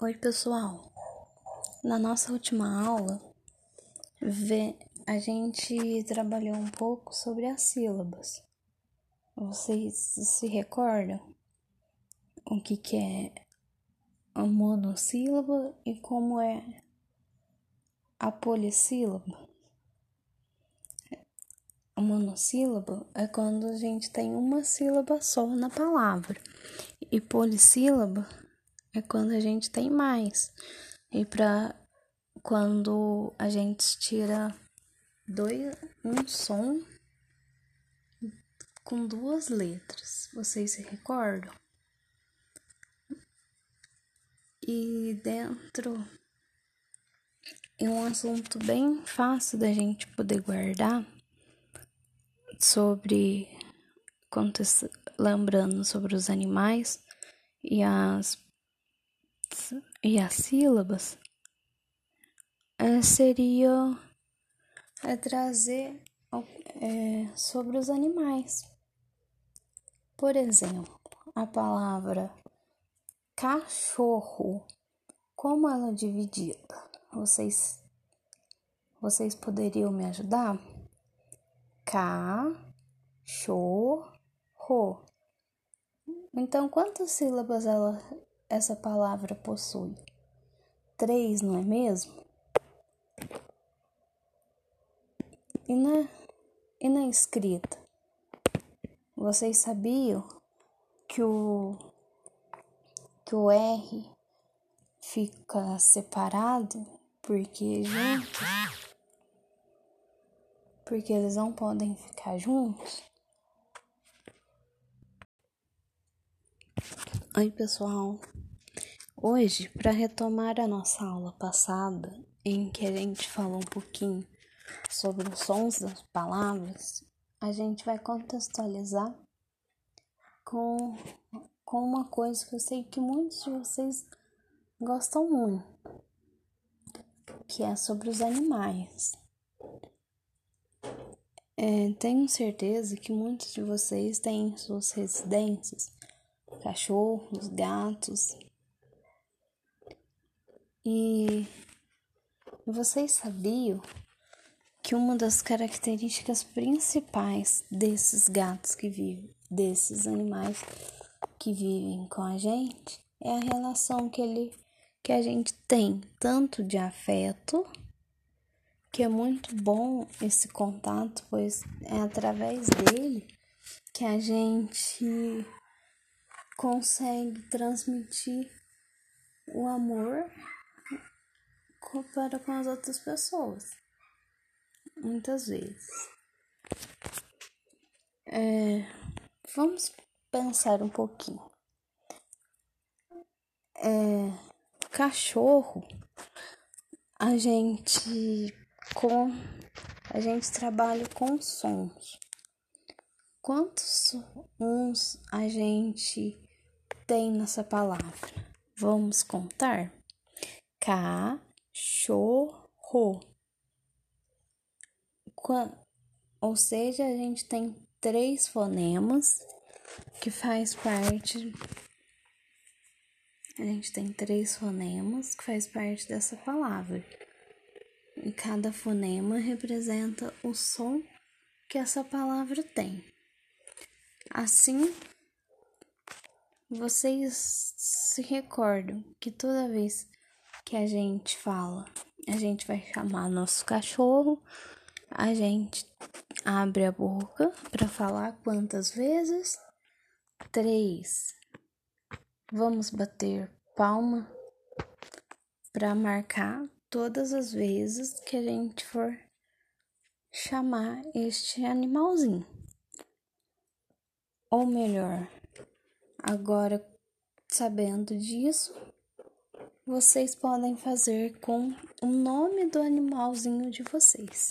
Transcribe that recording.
Oi, pessoal. Na nossa última aula, a gente trabalhou um pouco sobre as sílabas. Vocês se recordam o que, é a monossílaba e como é a polissílaba? A monossílaba é quando a gente tem uma sílaba só na palavra, e polissílaba é quando a gente tem mais. E para quando a gente tira dois, um som com duas letras. Vocês se recordam? E dentro é um assunto bem fácil da gente poder guardar sobre lembrando sobre os animais e as e as sílabas é, seria é trazer é, sobre os animais. Por exemplo, a palavra cachorro, como ela é dividida? Vocês, vocês poderiam me ajudar? Cachorro. Então, quantas sílabas ela essa palavra possui? Três, não é mesmo? E na, e na escrita? Vocês sabiam que o, que o R fica separado porque? Porque eles não podem ficar juntos? Oi, pessoal. Hoje, para retomar a nossa aula passada, em que a gente falou um pouquinho sobre os sons das palavras, a gente vai contextualizar com, com uma coisa que eu sei que muitos de vocês gostam muito, que é sobre os animais. É, tenho certeza que muitos de vocês têm suas residências cachorros, gatos. E vocês sabiam que uma das características principais desses gatos que vivem, desses animais que vivem com a gente, é a relação que ele que a gente tem tanto de afeto, que é muito bom esse contato, pois é através dele que a gente consegue transmitir o amor para com as outras pessoas. Muitas vezes. É, vamos pensar um pouquinho. É, cachorro, a gente com a gente trabalha com sons. Quantos uns a gente tem nessa palavra? Vamos contar? Cachorro. Ou seja, a gente tem três fonemas que faz parte. A gente tem três fonemas que faz parte dessa palavra. E cada fonema representa o som que essa palavra tem. Assim, vocês se recordam que toda vez que a gente fala, a gente vai chamar nosso cachorro, a gente abre a boca para falar quantas vezes? Três. Vamos bater palma para marcar todas as vezes que a gente for chamar este animalzinho. Ou melhor, Agora, sabendo disso, vocês podem fazer com o nome do animalzinho de vocês.